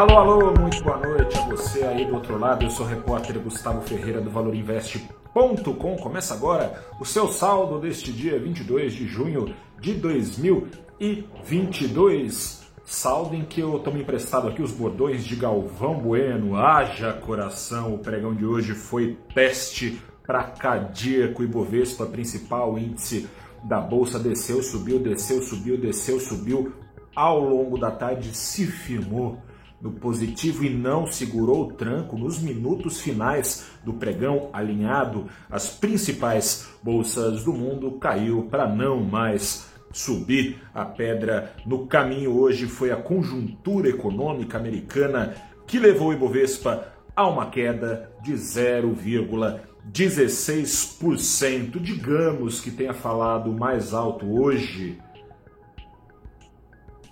Alô, alô, muito boa noite a você aí do outro lado. Eu sou o repórter Gustavo Ferreira do ValorInvest.com. Começa agora o seu saldo deste dia 22 de junho de 2022. Saldo em que eu tomo emprestado aqui os bordões de Galvão Bueno. Haja coração, o pregão de hoje foi teste para cardíaco e Bovespa, principal índice da bolsa, desceu, subiu, desceu, subiu, desceu, subiu. Ao longo da tarde se firmou no positivo e não segurou o tranco nos minutos finais do pregão alinhado às principais bolsas do mundo, caiu para não mais subir. A pedra no caminho hoje foi a conjuntura econômica americana que levou o Ibovespa a uma queda de 0,16%. Digamos que tenha falado mais alto hoje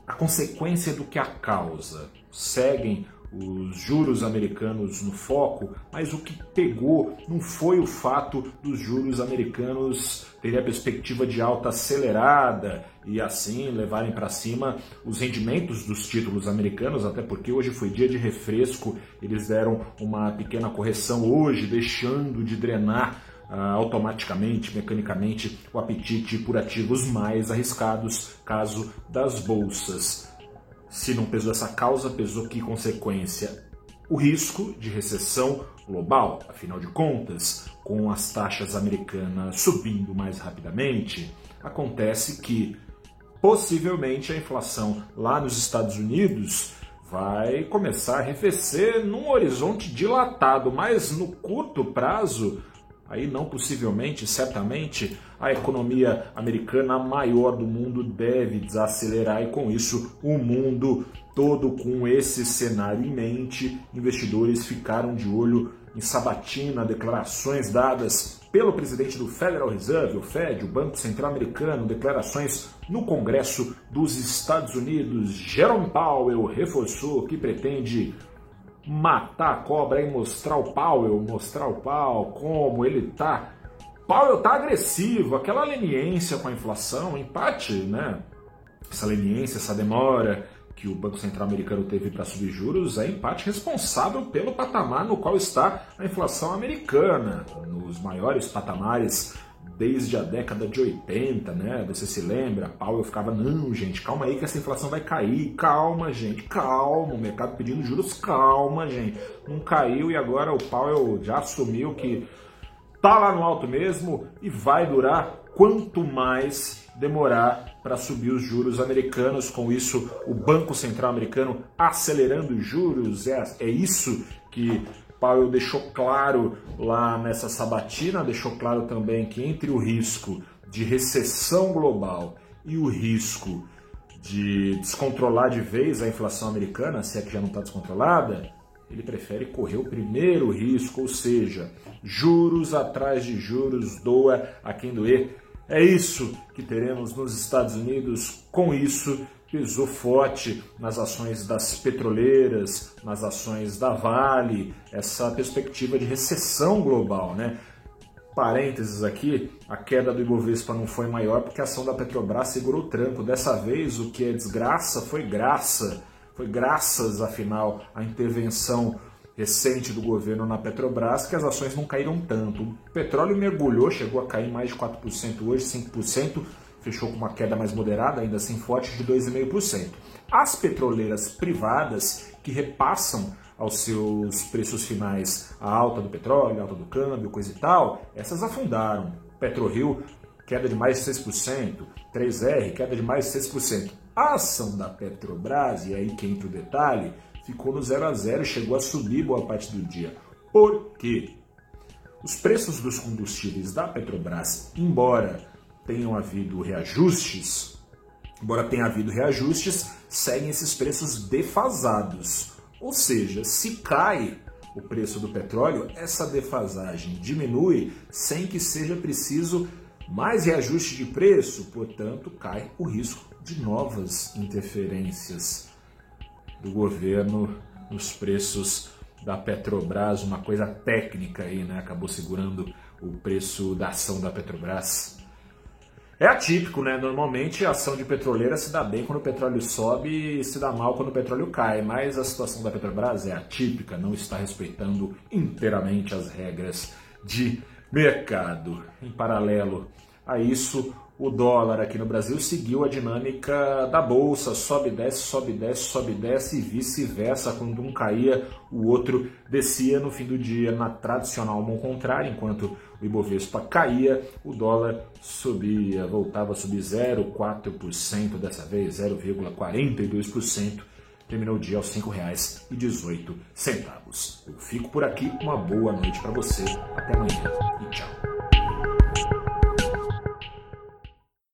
a consequência do que a causa. Seguem os juros americanos no foco, mas o que pegou não foi o fato dos juros americanos terem a perspectiva de alta acelerada e assim levarem para cima os rendimentos dos títulos americanos, até porque hoje foi dia de refresco, eles deram uma pequena correção hoje, deixando de drenar ah, automaticamente, mecanicamente, o apetite por ativos mais arriscados, caso das bolsas. Se não pesou essa causa, pesou que consequência? O risco de recessão global, afinal de contas, com as taxas americanas subindo mais rapidamente, acontece que possivelmente a inflação lá nos Estados Unidos vai começar a arrefecer num horizonte dilatado, mas no curto prazo aí não possivelmente, certamente, a economia americana maior do mundo deve desacelerar e com isso o mundo todo com esse cenário em mente, investidores ficaram de olho em sabatina, declarações dadas pelo presidente do Federal Reserve, o Fed, o Banco Central Americano, declarações no Congresso dos Estados Unidos. Jerome Powell reforçou que pretende matar a cobra e mostrar o Powell, mostrar o pau, como ele tá. Powell tá agressivo, aquela leniência com a inflação, empate, né? Essa leniência, essa demora que o Banco Central americano teve para subir juros é empate responsável pelo patamar no qual está a inflação americana, nos maiores patamares desde a década de 80, né? Você se lembra? Powell ficava, não, gente, calma aí que essa inflação vai cair. Calma, gente, calma. O mercado pedindo juros, calma, gente. Não caiu e agora o Powell já assumiu que tá lá no alto mesmo e vai durar quanto mais demorar para subir os juros americanos. Com isso, o Banco Central americano acelerando os juros. É, é isso que Powell deixou claro lá nessa sabatina, deixou claro também que entre o risco de recessão global e o risco de descontrolar de vez a inflação americana, se é que já não está descontrolada, ele prefere correr o primeiro risco, ou seja, juros atrás de juros, doa a quem doer. É isso que teremos nos Estados Unidos. Com isso, pesou forte nas ações das petroleiras, nas ações da Vale, essa perspectiva de recessão global, né? Parênteses aqui, a queda do Ibovespa não foi maior porque a ação da Petrobras segurou o tranco. Dessa vez, o que é desgraça foi graça. Foi graças, afinal, à intervenção recente do governo na Petrobras que as ações não caíram tanto. O petróleo mergulhou, chegou a cair mais de 4% hoje, 5% fechou com uma queda mais moderada, ainda assim forte, de 2,5%. As petroleiras privadas, que repassam aos seus preços finais a alta do petróleo, a alta do câmbio, coisa e tal, essas afundaram. PetroRio, queda de mais de 6%, 3R, queda de mais de 6%. A ação da Petrobras, e aí que entra o detalhe, ficou no 0 a 0 e chegou a subir boa parte do dia. Por quê? Os preços dos combustíveis da Petrobras, embora tenham havido reajustes, embora tenha havido reajustes, seguem esses preços defasados. Ou seja, se cai o preço do petróleo, essa defasagem diminui sem que seja preciso mais reajuste de preço, portanto, cai o risco de novas interferências do governo nos preços da Petrobras, uma coisa técnica aí, né? Acabou segurando o preço da ação da Petrobras É atípico, né? Normalmente a ação de petroleira se dá bem quando o petróleo sobe e se dá mal quando o petróleo cai, mas a situação da Petrobras é atípica, não está respeitando inteiramente as regras de mercado. Em paralelo a isso, o dólar aqui no Brasil seguiu a dinâmica da bolsa, sobe, desce, sobe, desce, sobe, desce e vice-versa. Quando um caía, o outro descia no fim do dia na tradicional mão contrária, enquanto o Ibovespa caía, o dólar subia, voltava a subir 0,4%, dessa vez 0,42%. Terminou o dia aos R$ 5,18. Eu fico por aqui, uma boa noite para você, até amanhã e tchau.